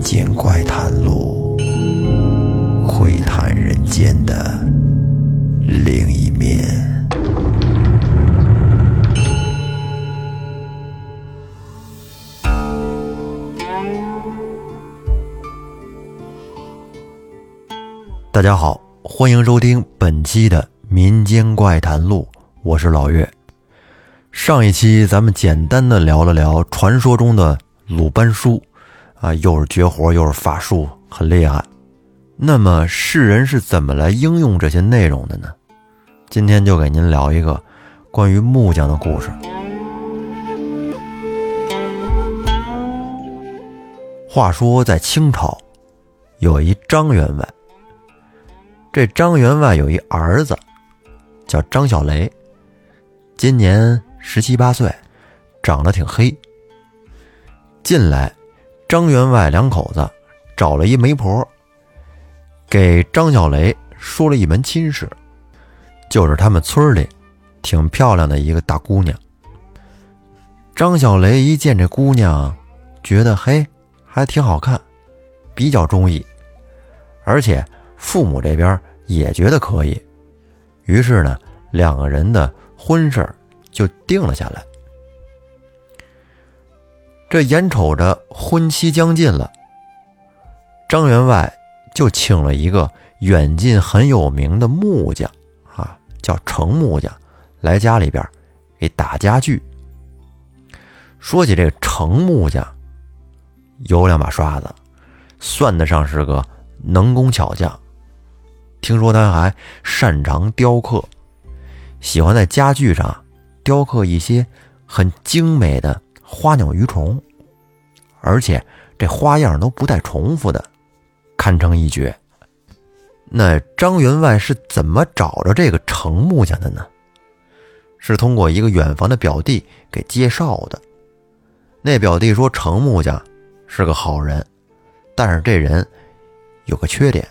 民间怪谈录，窥探人间的另一面。大家好，欢迎收听本期的《民间怪谈录》，我是老岳。上一期咱们简单的聊了聊传说中的鲁班书，啊，又是绝活又是法术，很厉害。那么世人是怎么来应用这些内容的呢？今天就给您聊一个关于木匠的故事。话说在清朝，有一张员外。这张员外有一儿子，叫张小雷，今年十七八岁，长得挺黑。近来，张员外两口子找了一媒婆，给张小雷说了一门亲事，就是他们村里挺漂亮的一个大姑娘。张小雷一见这姑娘，觉得嘿还挺好看，比较中意，而且。父母这边也觉得可以，于是呢，两个人的婚事就定了下来。这眼瞅着婚期将近了，张员外就请了一个远近很有名的木匠，啊，叫程木匠，来家里边给打家具。说起这个程木匠，有两把刷子，算得上是个能工巧匠。听说他还擅长雕刻，喜欢在家具上雕刻一些很精美的花鸟鱼虫，而且这花样都不带重复的，堪称一绝。那张员外是怎么找着这个程木匠的呢？是通过一个远房的表弟给介绍的。那表弟说程木匠是个好人，但是这人有个缺点。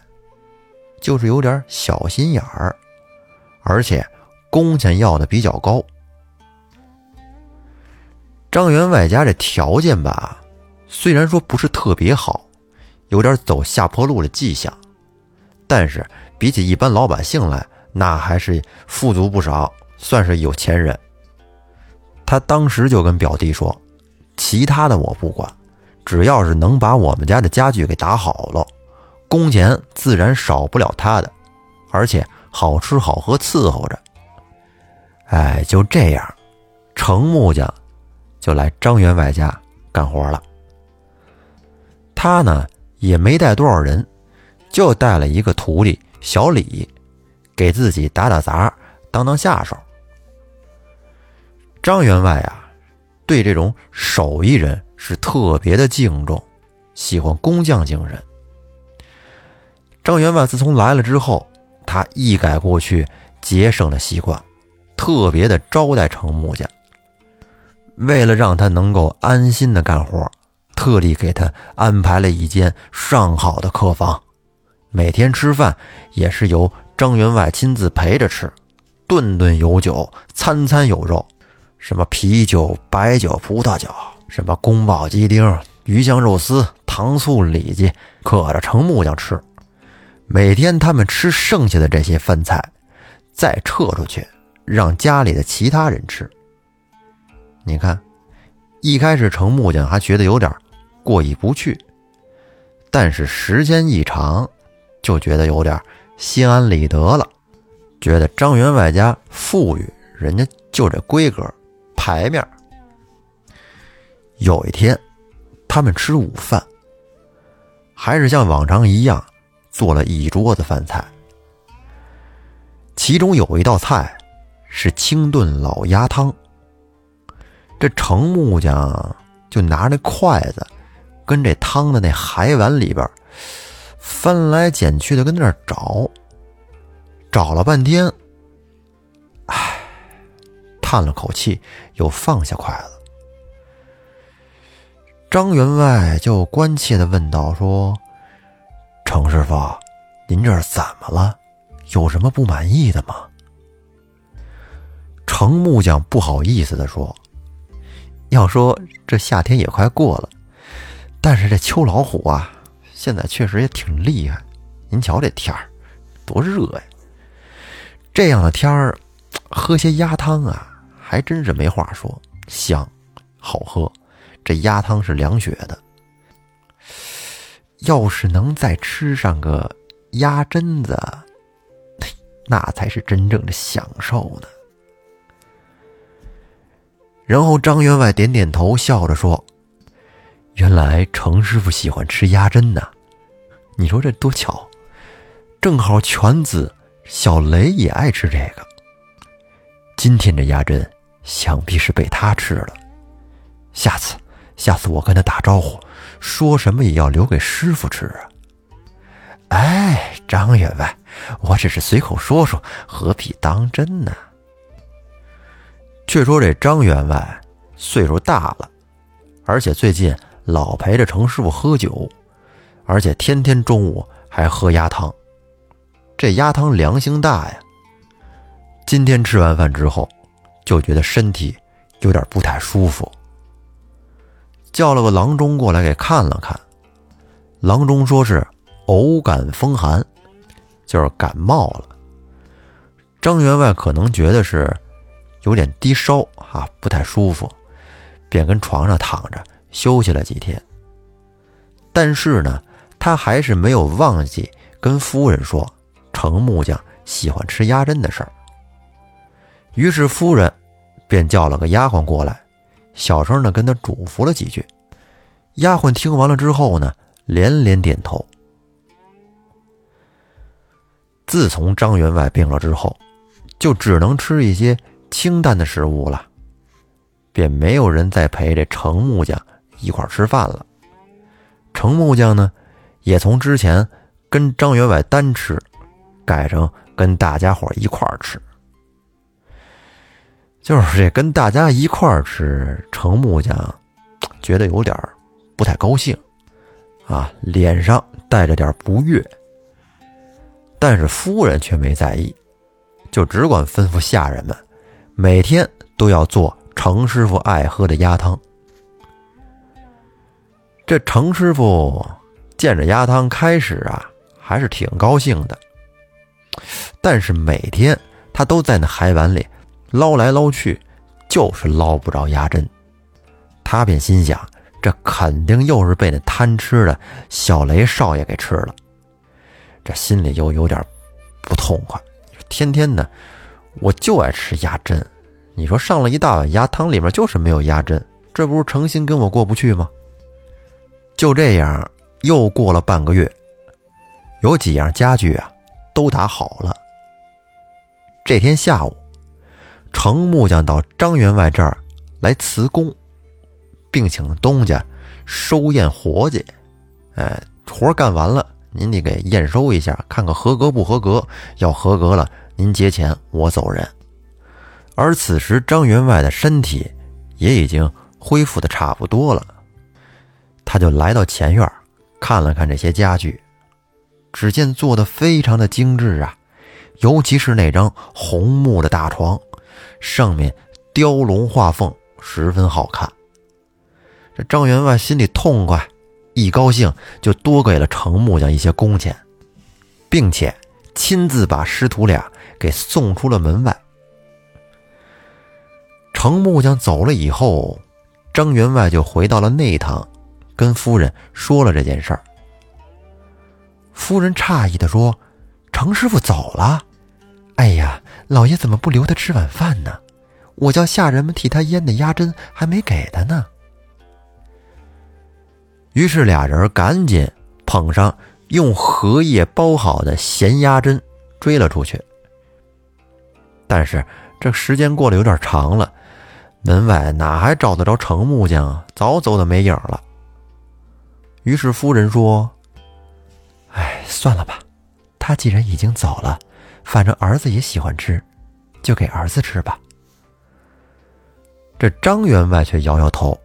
就是有点小心眼儿，而且工钱要的比较高。张员外家这条件吧，虽然说不是特别好，有点走下坡路的迹象，但是比起一般老百姓来，那还是富足不少，算是有钱人。他当时就跟表弟说：“其他的我不管，只要是能把我们家的家具给打好了。”工钱自然少不了他的，而且好吃好喝伺候着。哎，就这样，程木匠就来张员外家干活了。他呢也没带多少人，就带了一个徒弟小李，给自己打打杂，当当下手。张员外啊，对这种手艺人是特别的敬重，喜欢工匠精神。张员外自从来了之后，他一改过去节省的习惯，特别的招待程木匠。为了让他能够安心的干活，特地给他安排了一间上好的客房，每天吃饭也是由张员外亲自陪着吃，顿顿有酒，餐餐有肉，什么啤酒、白酒、葡萄酒，什么宫保鸡丁、鱼香肉丝、糖醋里脊，可着成木匠吃。每天他们吃剩下的这些饭菜，再撤出去让家里的其他人吃。你看，一开始程木匠还觉得有点过意不去，但是时间一长，就觉得有点心安理得了。觉得张员外家富裕，人家就这规格、牌面。有一天，他们吃午饭，还是像往常一样。做了一桌子饭菜，其中有一道菜是清炖老鸭汤。这程木匠就拿着筷子，跟这汤的那海碗里边翻来捡去的，跟那儿找，找了半天，唉，叹了口气，又放下筷子。张员外就关切的问道：“说。”程师傅，您这是怎么了？有什么不满意的吗？程木匠不好意思的说：“要说这夏天也快过了，但是这秋老虎啊，现在确实也挺厉害。您瞧这天儿多热呀！这样的天儿，喝些鸭汤啊，还真是没话说，香，好喝。这鸭汤是凉血的，要是能再吃上个鸭胗子，那才是真正的享受呢。然后张员外点点头，笑着说：“原来程师傅喜欢吃鸭胗呢，你说这多巧，正好犬子小雷也爱吃这个。今天这鸭胗想必是被他吃了，下次。”下次我跟他打招呼，说什么也要留给师傅吃啊！哎，张员外，我只是随口说说，何必当真呢？却说这张员外岁数大了，而且最近老陪着程师傅喝酒，而且天天中午还喝鸭汤。这鸭汤凉性大呀。今天吃完饭之后，就觉得身体有点不太舒服。叫了个郎中过来给看了看，郎中说是偶感风寒，就是感冒了。张员外可能觉得是有点低烧啊，不太舒服，便跟床上躺着休息了几天。但是呢，他还是没有忘记跟夫人说程木匠喜欢吃鸭胗的事儿。于是夫人便叫了个丫鬟过来。小声的跟他嘱咐了几句，丫鬟听完了之后呢，连连点头。自从张员外病了之后，就只能吃一些清淡的食物了，便没有人再陪这程木匠一块吃饭了。程木匠呢，也从之前跟张员外单吃，改成跟大家伙一块吃。就是这跟大家一块吃，程木匠觉得有点不太高兴，啊，脸上带着点不悦。但是夫人却没在意，就只管吩咐下人们，每天都要做程师傅爱喝的鸭汤。这程师傅见着鸭汤，开始啊还是挺高兴的，但是每天他都在那海碗里。捞来捞去，就是捞不着鸭胗，他便心想：这肯定又是被那贪吃的小雷少爷给吃了。这心里又有点不痛快。天天的，我就爱吃鸭胗。你说上了一大碗鸭汤，里面就是没有鸭胗，这不是诚心跟我过不去吗？就这样，又过了半个月，有几样家具啊，都打好了。这天下午。程木匠到张员外这儿来辞工，并请东家收验活计。哎，活干完了，您得给验收一下，看看合格不合格。要合格了，您结钱，我走人。而此时张员外的身体也已经恢复的差不多了，他就来到前院看了看这些家具，只见做的非常的精致啊，尤其是那张红木的大床。上面雕龙画凤，十分好看。这张员外心里痛快，一高兴就多给了程木匠一些工钱，并且亲自把师徒俩给送出了门外。程木匠走了以后，张员外就回到了内堂，跟夫人说了这件事儿。夫人诧异的说：“程师傅走了。”哎呀，老爷怎么不留他吃晚饭呢？我叫下人们替他腌的鸭胗还没给他呢。于是俩人赶紧捧上用荷叶包好的咸鸭胗，追了出去。但是这时间过得有点长了，门外哪还找得着程木匠啊？早走的没影了。于是夫人说：“哎，算了吧，他既然已经走了。”反正儿子也喜欢吃，就给儿子吃吧。这张员外却摇摇头：“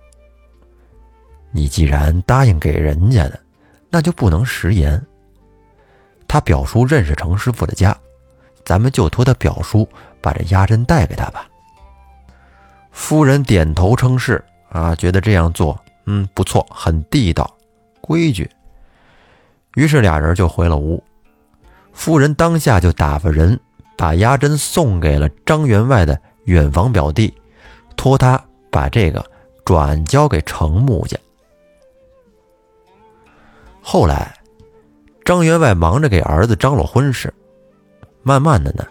你既然答应给人家的，那就不能食言。他表叔认识程师傅的家，咱们就托他表叔把这鸭胗带给他吧。”夫人点头称是，啊，觉得这样做，嗯，不错，很地道，规矩。于是俩人就回了屋。夫人当下就打发人把押针送给了张员外的远房表弟，托他把这个转交给程木家。后来，张员外忙着给儿子张罗婚事，慢慢的呢，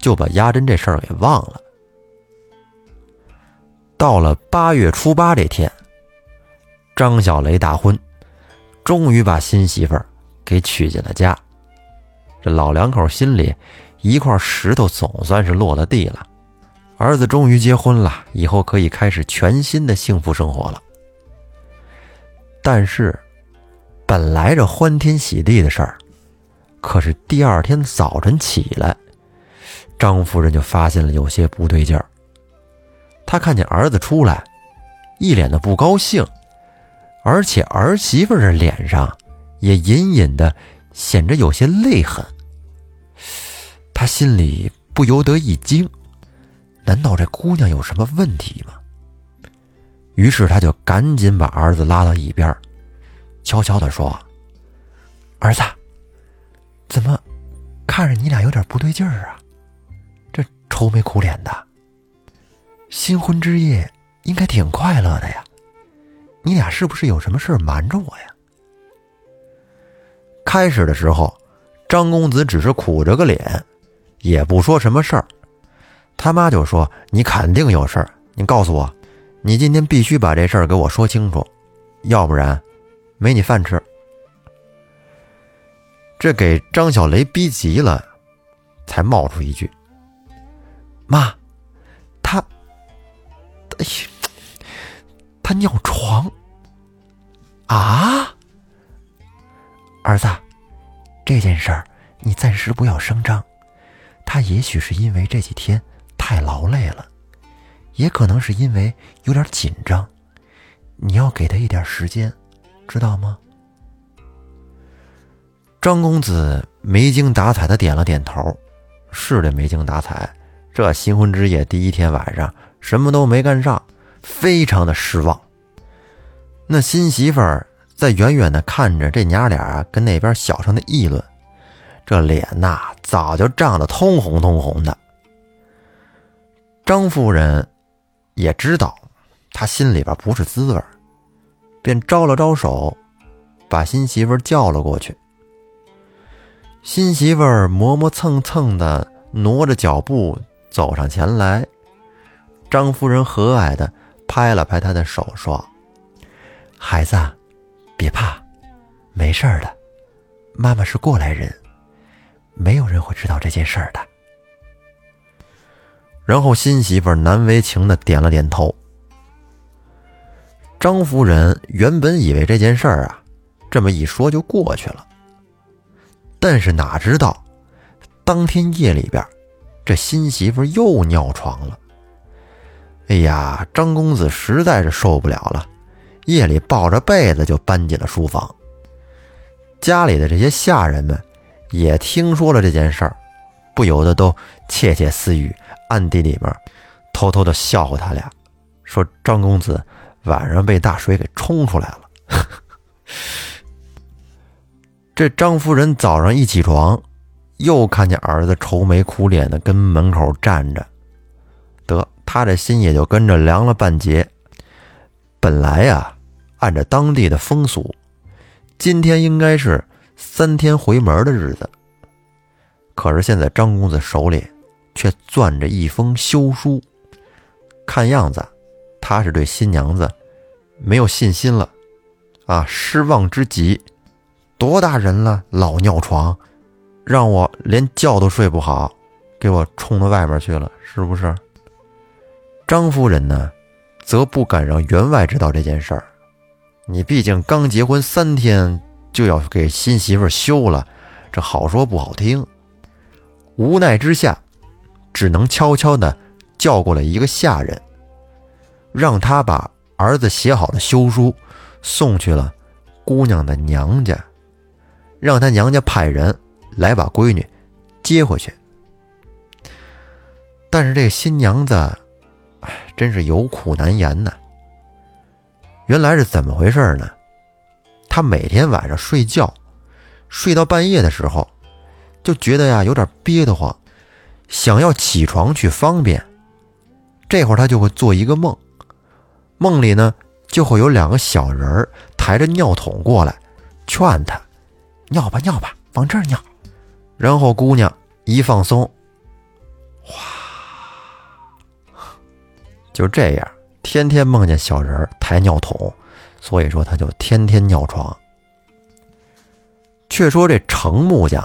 就把压针这事儿给忘了。到了八月初八这天，张小雷大婚，终于把新媳妇儿给娶进了家。这老两口心里一块石头总算是落了地了，儿子终于结婚了，以后可以开始全新的幸福生活了。但是，本来这欢天喜地的事儿，可是第二天早晨起来，张夫人就发现了有些不对劲儿。她看见儿子出来，一脸的不高兴，而且儿媳妇的脸上也隐隐的。显着有些泪痕，他心里不由得一惊，难道这姑娘有什么问题吗？于是他就赶紧把儿子拉到一边，悄悄的说：“儿子，怎么看着你俩有点不对劲儿啊？这愁眉苦脸的，新婚之夜应该挺快乐的呀，你俩是不是有什么事瞒着我呀？”开始的时候，张公子只是苦着个脸，也不说什么事儿。他妈就说：“你肯定有事儿，你告诉我，你今天必须把这事儿给我说清楚，要不然没你饭吃。”这给张小雷逼急了，才冒出一句：“妈，他，哎呀，他尿床啊！”儿子，这件事儿你暂时不要声张。他也许是因为这几天太劳累了，也可能是因为有点紧张。你要给他一点时间，知道吗？张公子没精打采的点了点头。是的，没精打采。这新婚之夜第一天晚上什么都没干上，非常的失望。那新媳妇儿。在远远的看着这娘俩跟那边小声的议论，这脸呐早就涨得通红通红的。张夫人也知道她心里边不是滋味便招了招手，把新媳妇叫了过去。新媳妇磨磨蹭蹭的挪着脚步走上前来，张夫人和蔼的拍了拍她的手，说：“孩子。”别怕，没事的。妈妈是过来人，没有人会知道这件事的。然后新媳妇难为情的点了点头。张夫人原本以为这件事儿啊，这么一说就过去了。但是哪知道，当天夜里边，这新媳妇又尿床了。哎呀，张公子实在是受不了了。夜里抱着被子就搬进了书房。家里的这些下人们也听说了这件事儿，不由得都窃窃私语，暗地里面偷偷的笑话他俩，说张公子晚上被大水给冲出来了。这张夫人早上一起床，又看见儿子愁眉苦脸的跟门口站着，得他这心也就跟着凉了半截。本来呀。按照当地的风俗，今天应该是三天回门的日子。可是现在张公子手里却攥着一封休书，看样子他是对新娘子没有信心了，啊，失望之极。多大人了，老尿床，让我连觉都睡不好，给我冲到外面去了，是不是？张夫人呢，则不敢让员外知道这件事儿。你毕竟刚结婚三天，就要给新媳妇休了，这好说不好听。无奈之下，只能悄悄的叫过来一个下人，让他把儿子写好了休书送去了姑娘的娘家，让他娘家派人来把闺女接回去。但是这新娘子，哎，真是有苦难言呐。原来是怎么回事呢？他每天晚上睡觉，睡到半夜的时候，就觉得呀有点憋得慌，想要起床去方便。这会儿他就会做一个梦，梦里呢就会有两个小人儿抬着尿桶过来，劝他尿吧尿吧，往这儿尿。然后姑娘一放松，哗，就这样，天天梦见小人儿抬尿桶，所以说他就天天尿床。却说这程木匠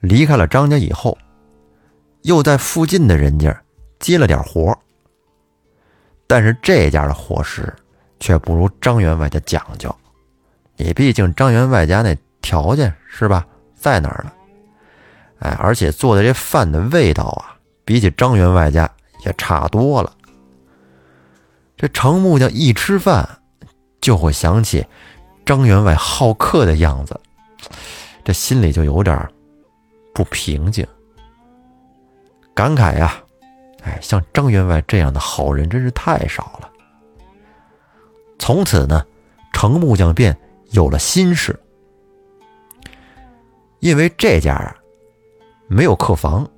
离开了张家以后，又在附近的人家接了点活但是这家的伙食却不如张员外家讲究。你毕竟张员外家那条件是吧，在哪儿呢？哎，而且做的这饭的味道啊，比起张员外家也差多了。这程木匠一吃饭，就会想起张员外好客的样子。这心里就有点不平静，感慨呀，哎，像张员外这样的好人真是太少了。从此呢，程木匠便有了心事，因为这家啊没有客房，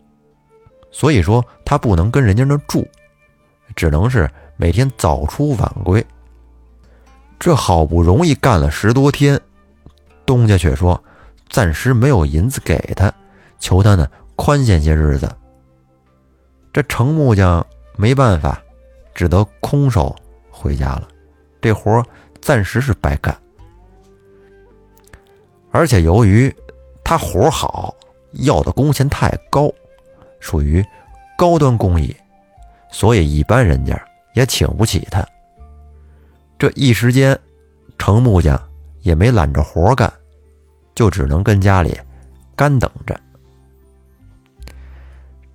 所以说他不能跟人家那住，只能是每天早出晚归。这好不容易干了十多天，东家却说。暂时没有银子给他，求他呢宽限些日子。这程木匠没办法，只得空手回家了。这活暂时是白干。而且由于他活好，要的工钱太高，属于高端工艺，所以一般人家也请不起他。这一时间，程木匠也没揽着活干。就只能跟家里干等着。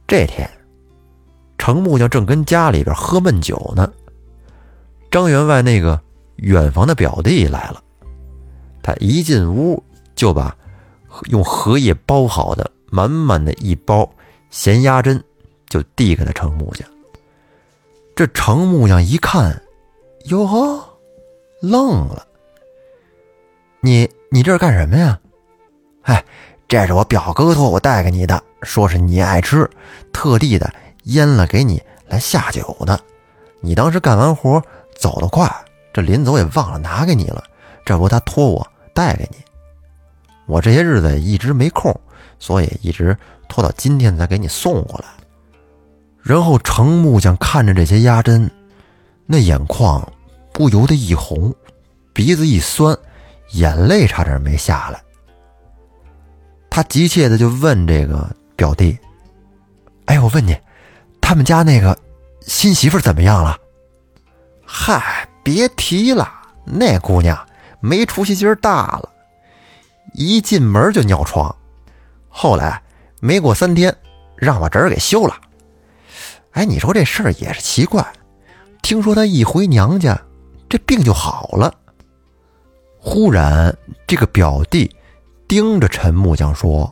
这天，程木匠正跟家里边喝闷酒呢，张员外那个远房的表弟来了。他一进屋就把用荷叶包好的满满的一包咸鸭胗就递给了程木匠。这程木匠一看，哟呵，愣了。你你这是干什么呀？哎，这是我表哥托我带给你的，说是你爱吃，特地的腌了给你来下酒的。你当时干完活走得快，这临走也忘了拿给你了。这不他托我带给你，我这些日子一直没空，所以一直拖到今天才给你送过来。然后程木匠看着这些鸭胗，那眼眶不由得一红，鼻子一酸，眼泪差点没下来。他急切的就问这个表弟：“哎，我问你，他们家那个新媳妇怎么样了？”“嗨，别提了，那姑娘没出息劲儿大了，一进门就尿床。后来没过三天，让我侄儿给休了。哎，你说这事儿也是奇怪，听说她一回娘家，这病就好了。忽然，这个表弟。”盯着陈木匠说：“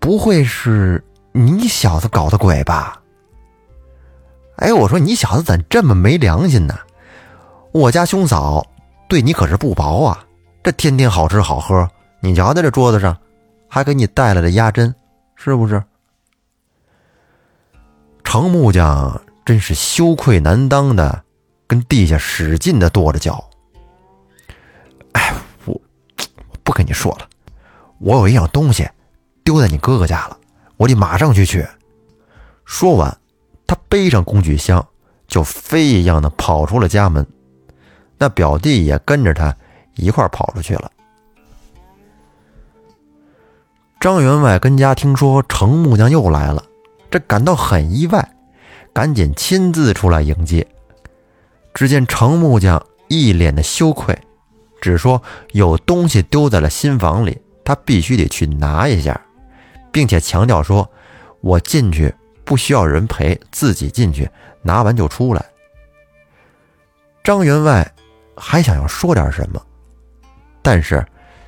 不会是你小子搞的鬼吧？”哎，我说你小子怎这么没良心呢？我家兄嫂对你可是不薄啊！这天天好吃好喝，你瞧在这桌子上，还给你带来了鸭胗，是不是？程木匠真是羞愧难当的，跟地下使劲的跺着脚。哎，我我不跟你说了，我有一样东西丢在你哥哥家了，我得马上去取。说完，他背上工具箱，就飞一样的跑出了家门。那表弟也跟着他一块跑出去了。张员外跟家听说程木匠又来了，这感到很意外，赶紧亲自出来迎接。只见程木匠一脸的羞愧。只说有东西丢在了新房里，他必须得去拿一下，并且强调说：“我进去不需要人陪，自己进去拿完就出来。”张员外还想要说点什么，但是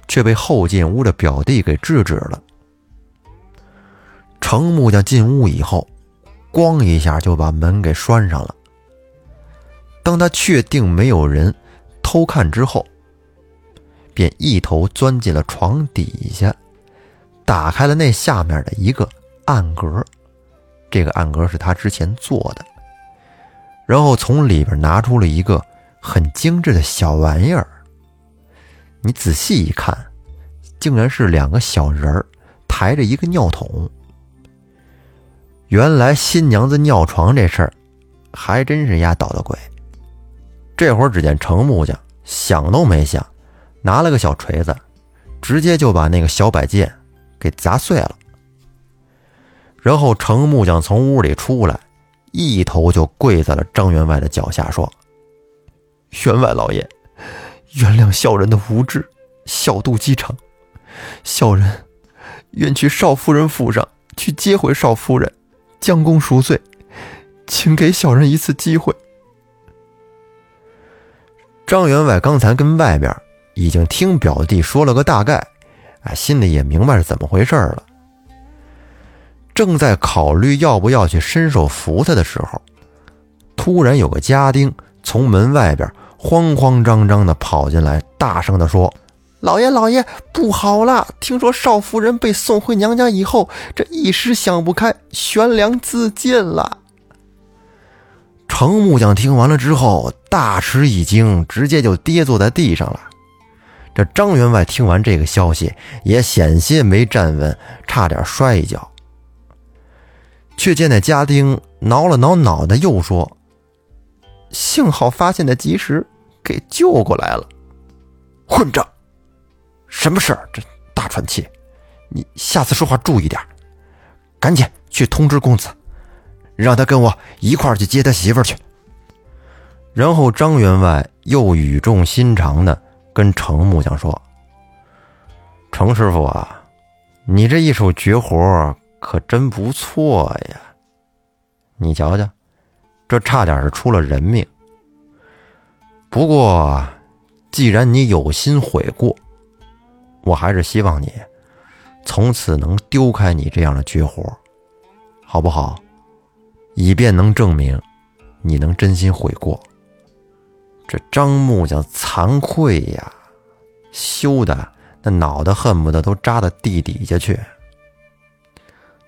却被后进屋的表弟给制止了。程木匠进屋以后，咣一下就把门给拴上了。当他确定没有人偷看之后，便一头钻进了床底下，打开了那下面的一个暗格。这个暗格是他之前做的，然后从里边拿出了一个很精致的小玩意儿。你仔细一看，竟然是两个小人儿抬着一个尿桶。原来新娘子尿床这事儿，还真是丫捣的鬼。这会儿，只见程木匠想都没想，拿了个小锤子，直接就把那个小摆件给砸碎了。然后程木匠从屋里出来，一头就跪在了张员外的脚下，说：“员外老爷，原谅小人的无知，小肚鸡肠。小人愿去少夫人府上去接回少夫人，将功赎罪，请给小人一次机会。”张员外刚才跟外边已经听表弟说了个大概，哎，心里也明白是怎么回事了。正在考虑要不要去伸手扶他的时候，突然有个家丁从门外边慌慌张张的跑进来，大声的说：“老爷，老爷，不好了！听说少夫人被送回娘家以后，这一时想不开，悬梁自尽了。”程木匠听完了之后，大吃一惊，直接就跌坐在地上了。这张员外听完这个消息，也险些没站稳，差点摔一跤。却见那家丁挠了挠脑袋，又说：“幸好发现的及时，给救过来了。”混账！什么事儿？这大喘气！你下次说话注意点，赶紧去通知公子。让他跟我一块儿去接他媳妇儿去。然后张员外又语重心长的跟程木匠说：“程师傅啊，你这一手绝活可真不错呀！你瞧瞧，这差点是出了人命。不过，既然你有心悔过，我还是希望你从此能丢开你这样的绝活，好不好？”以便能证明你能真心悔过。这张木匠惭愧呀，羞的那脑袋恨不得都扎到地底下去。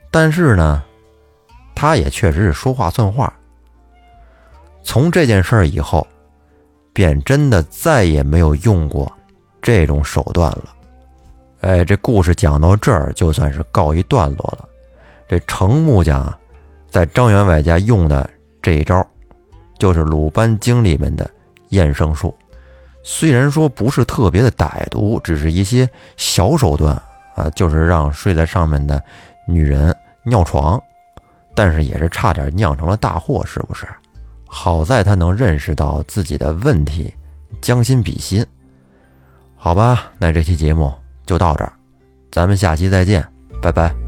但是呢，他也确实是说话算话。从这件事儿以后，便真的再也没有用过这种手段了。哎，这故事讲到这儿就算是告一段落了。这程木匠。在张员外家用的这一招，就是《鲁班经》里面的验生术。虽然说不是特别的歹毒，只是一些小手段啊，就是让睡在上面的女人尿床，但是也是差点酿成了大祸，是不是？好在他能认识到自己的问题，将心比心。好吧，那这期节目就到这儿，咱们下期再见，拜拜。